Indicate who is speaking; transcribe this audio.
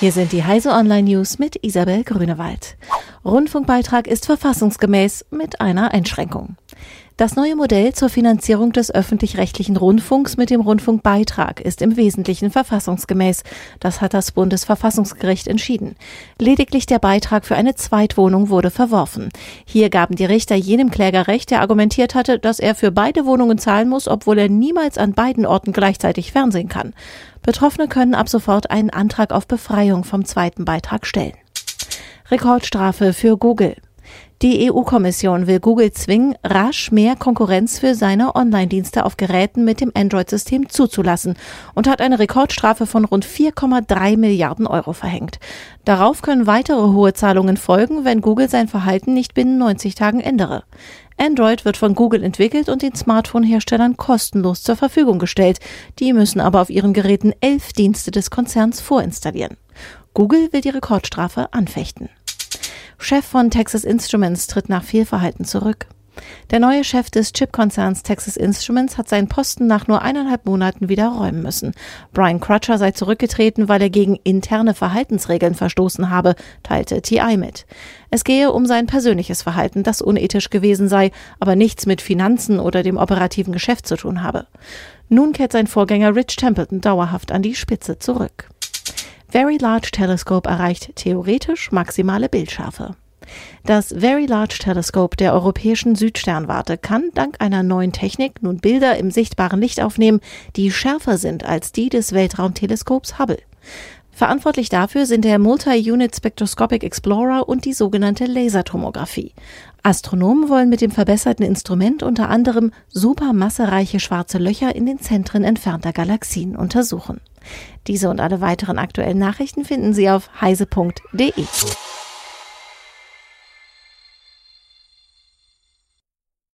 Speaker 1: Hier sind die Heise Online News mit Isabel Grünewald. Rundfunkbeitrag ist verfassungsgemäß mit einer Einschränkung. Das neue Modell zur Finanzierung des öffentlich-rechtlichen Rundfunks mit dem Rundfunkbeitrag ist im Wesentlichen verfassungsgemäß. Das hat das Bundesverfassungsgericht entschieden. Lediglich der Beitrag für eine Zweitwohnung wurde verworfen. Hier gaben die Richter jenem Kläger recht, der argumentiert hatte, dass er für beide Wohnungen zahlen muss, obwohl er niemals an beiden Orten gleichzeitig fernsehen kann. Betroffene können ab sofort einen Antrag auf Befreiung vom zweiten Beitrag stellen. Rekordstrafe für Google. Die EU-Kommission will Google zwingen, rasch mehr Konkurrenz für seine Online-Dienste auf Geräten mit dem Android-System zuzulassen und hat eine Rekordstrafe von rund 4,3 Milliarden Euro verhängt. Darauf können weitere hohe Zahlungen folgen, wenn Google sein Verhalten nicht binnen 90 Tagen ändere. Android wird von Google entwickelt und den Smartphone-Herstellern kostenlos zur Verfügung gestellt. Die müssen aber auf ihren Geräten elf Dienste des Konzerns vorinstallieren. Google will die Rekordstrafe anfechten. Chef von Texas Instruments tritt nach Fehlverhalten zurück. Der neue Chef des Chipkonzerns Texas Instruments hat seinen Posten nach nur eineinhalb Monaten wieder räumen müssen. Brian Crutcher sei zurückgetreten, weil er gegen interne Verhaltensregeln verstoßen habe, teilte TI mit. Es gehe um sein persönliches Verhalten, das unethisch gewesen sei, aber nichts mit Finanzen oder dem operativen Geschäft zu tun habe. Nun kehrt sein Vorgänger Rich Templeton dauerhaft an die Spitze zurück. Very Large Telescope erreicht theoretisch maximale Bildschärfe. Das Very Large Telescope der Europäischen Südsternwarte kann dank einer neuen Technik nun Bilder im sichtbaren Licht aufnehmen, die schärfer sind als die des Weltraumteleskops Hubble. Verantwortlich dafür sind der Multi-Unit Spectroscopic Explorer und die sogenannte Lasertomographie. Astronomen wollen mit dem verbesserten Instrument unter anderem supermassereiche schwarze Löcher in den Zentren entfernter Galaxien untersuchen. Diese und alle weiteren aktuellen Nachrichten finden Sie auf heise.de.